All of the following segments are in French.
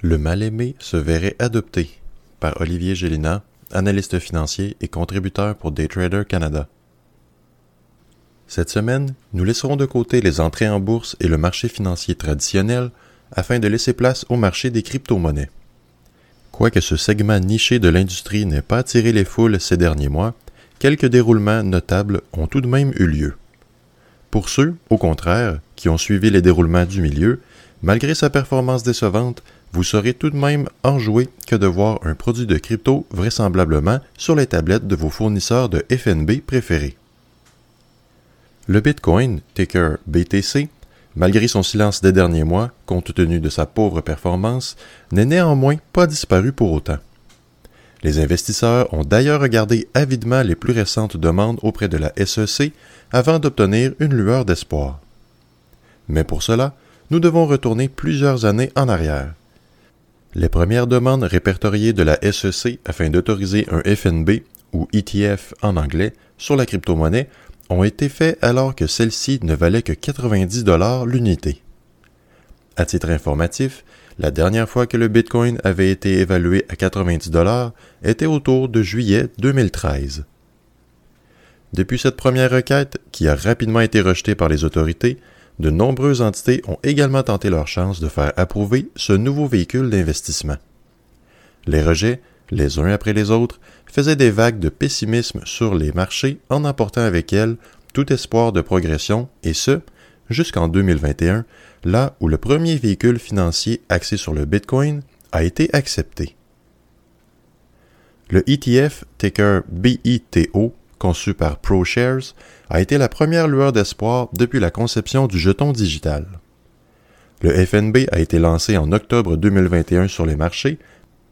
Le mal-aimé se verrait adopté par Olivier Gélina, analyste financier et contributeur pour Daytrader Canada. Cette semaine, nous laisserons de côté les entrées en bourse et le marché financier traditionnel afin de laisser place au marché des crypto-monnaies. Quoique ce segment niché de l'industrie n'ait pas attiré les foules ces derniers mois, quelques déroulements notables ont tout de même eu lieu. Pour ceux, au contraire, qui ont suivi les déroulements du milieu, malgré sa performance décevante, vous serez tout de même enjoué que de voir un produit de crypto vraisemblablement sur les tablettes de vos fournisseurs de FNB préférés. Le Bitcoin, ticker BTC, malgré son silence des derniers mois, compte tenu de sa pauvre performance, n'est néanmoins pas disparu pour autant. Les investisseurs ont d'ailleurs regardé avidement les plus récentes demandes auprès de la SEC avant d'obtenir une lueur d'espoir. Mais pour cela, nous devons retourner plusieurs années en arrière. Les premières demandes répertoriées de la SEC afin d'autoriser un FNB ou ETF en anglais sur la crypto-monnaie ont été faites alors que celle-ci ne valait que 90 dollars l'unité. À titre informatif, la dernière fois que le Bitcoin avait été évalué à 90 dollars était autour de juillet 2013. Depuis cette première requête, qui a rapidement été rejetée par les autorités, de nombreuses entités ont également tenté leur chance de faire approuver ce nouveau véhicule d'investissement. Les rejets, les uns après les autres, faisaient des vagues de pessimisme sur les marchés en emportant avec elles tout espoir de progression, et ce, jusqu'en 2021, là où le premier véhicule financier axé sur le Bitcoin a été accepté. Le ETF ticker BITO, conçu par ProShares, a été la première lueur d'espoir depuis la conception du jeton digital. Le FNB a été lancé en octobre 2021 sur les marchés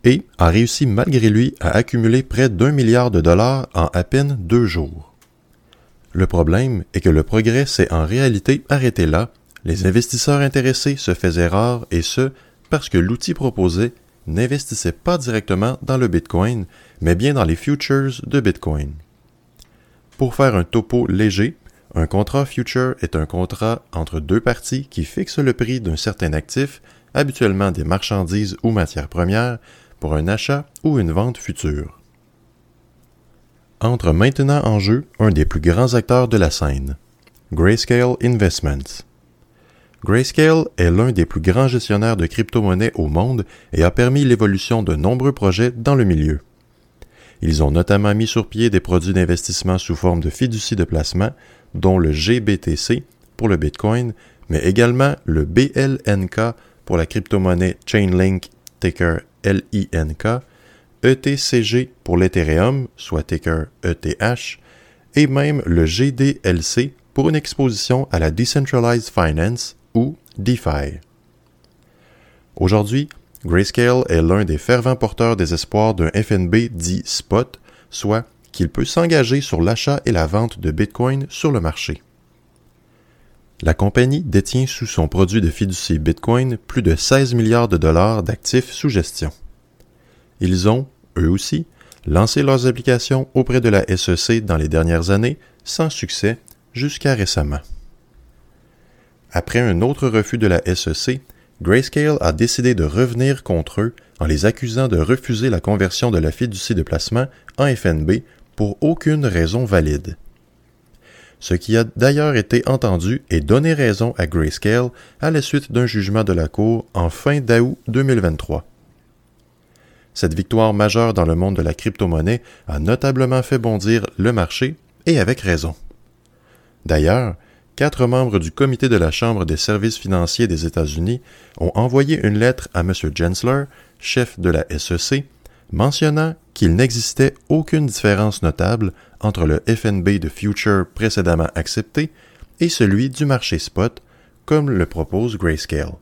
et a réussi malgré lui à accumuler près d'un milliard de dollars en à peine deux jours. Le problème est que le progrès s'est en réalité arrêté là, les investisseurs intéressés se faisaient rares et ce, parce que l'outil proposé n'investissait pas directement dans le Bitcoin, mais bien dans les futures de Bitcoin. Pour faire un topo léger, un contrat future est un contrat entre deux parties qui fixe le prix d'un certain actif, habituellement des marchandises ou matières premières, pour un achat ou une vente future. Entre maintenant en jeu un des plus grands acteurs de la scène, Grayscale Investments. Grayscale est l'un des plus grands gestionnaires de crypto-monnaies au monde et a permis l'évolution de nombreux projets dans le milieu. Ils ont notamment mis sur pied des produits d'investissement sous forme de fiducie de placement, dont le GBTC pour le Bitcoin, mais également le BLNK pour la crypto-monnaie Chainlink ticker LINK, ETCG pour l'Ethereum, soit ticker ETH, et même le GDLC pour une exposition à la Decentralized Finance ou DeFi. Aujourd'hui, Grayscale est l'un des fervents porteurs des espoirs d'un FNB dit spot, soit qu'il peut s'engager sur l'achat et la vente de Bitcoin sur le marché. La compagnie détient sous son produit de fiducie Bitcoin plus de 16 milliards de dollars d'actifs sous gestion. Ils ont, eux aussi, lancé leurs applications auprès de la SEC dans les dernières années sans succès jusqu'à récemment. Après un autre refus de la SEC, Grayscale a décidé de revenir contre eux en les accusant de refuser la conversion de la fiducie de placement en FNB pour aucune raison valide ce qui a d'ailleurs été entendu et donné raison à Grayscale à la suite d'un jugement de la Cour en fin d'août 2023. Cette victoire majeure dans le monde de la crypto-monnaie a notablement fait bondir le marché, et avec raison. D'ailleurs, quatre membres du comité de la Chambre des services financiers des États-Unis ont envoyé une lettre à M. Gensler, chef de la SEC, mentionnant qu'il n'existait aucune différence notable entre le FNB de Future précédemment accepté et celui du marché spot, comme le propose Grayscale.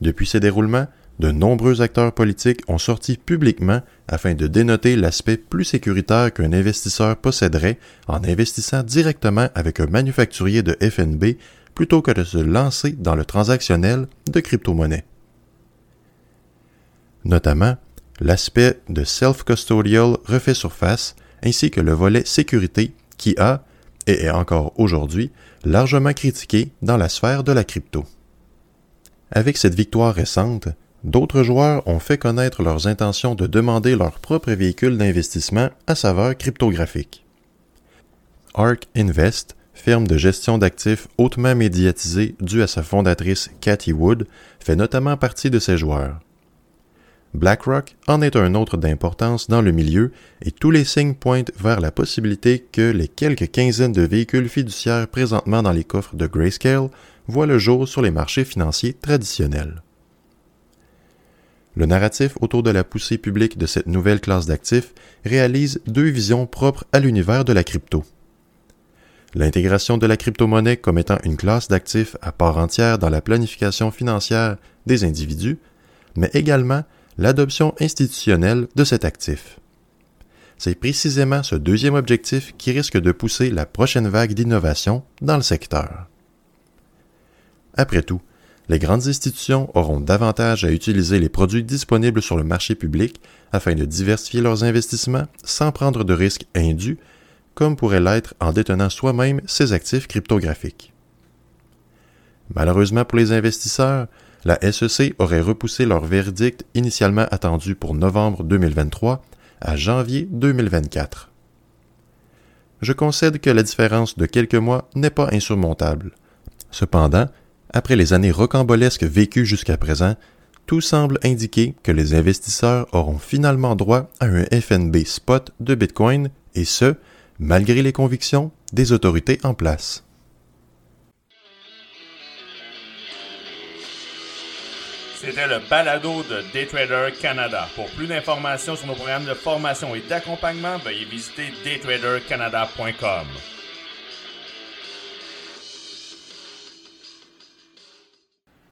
Depuis ces déroulements, de nombreux acteurs politiques ont sorti publiquement afin de dénoter l'aspect plus sécuritaire qu'un investisseur posséderait en investissant directement avec un manufacturier de FNB plutôt que de se lancer dans le transactionnel de crypto-monnaies. Notamment, l'aspect de self-custodial refait surface ainsi que le volet sécurité qui a, et est encore aujourd'hui, largement critiqué dans la sphère de la crypto. Avec cette victoire récente, d'autres joueurs ont fait connaître leurs intentions de demander leur propre véhicule d'investissement à saveur cryptographique. ARK Invest, firme de gestion d'actifs hautement médiatisée due à sa fondatrice Cathy Wood, fait notamment partie de ces joueurs. BlackRock en est un autre d'importance dans le milieu et tous les signes pointent vers la possibilité que les quelques quinzaines de véhicules fiduciaires présentement dans les coffres de Grayscale voient le jour sur les marchés financiers traditionnels. Le narratif autour de la poussée publique de cette nouvelle classe d'actifs réalise deux visions propres à l'univers de la crypto. L'intégration de la crypto-monnaie comme étant une classe d'actifs à part entière dans la planification financière des individus, mais également l'adoption institutionnelle de cet actif. C'est précisément ce deuxième objectif qui risque de pousser la prochaine vague d'innovation dans le secteur. Après tout, les grandes institutions auront davantage à utiliser les produits disponibles sur le marché public afin de diversifier leurs investissements sans prendre de risques indus, comme pourrait l'être en détenant soi-même ces actifs cryptographiques. Malheureusement pour les investisseurs, la SEC aurait repoussé leur verdict initialement attendu pour novembre 2023 à janvier 2024. Je concède que la différence de quelques mois n'est pas insurmontable. Cependant, après les années rocambolesques vécues jusqu'à présent, tout semble indiquer que les investisseurs auront finalement droit à un FNB spot de Bitcoin, et ce, malgré les convictions des autorités en place. C'était le balado de Daytrader Canada. Pour plus d'informations sur nos programmes de formation et d'accompagnement, veuillez visiter daytradercanada.com.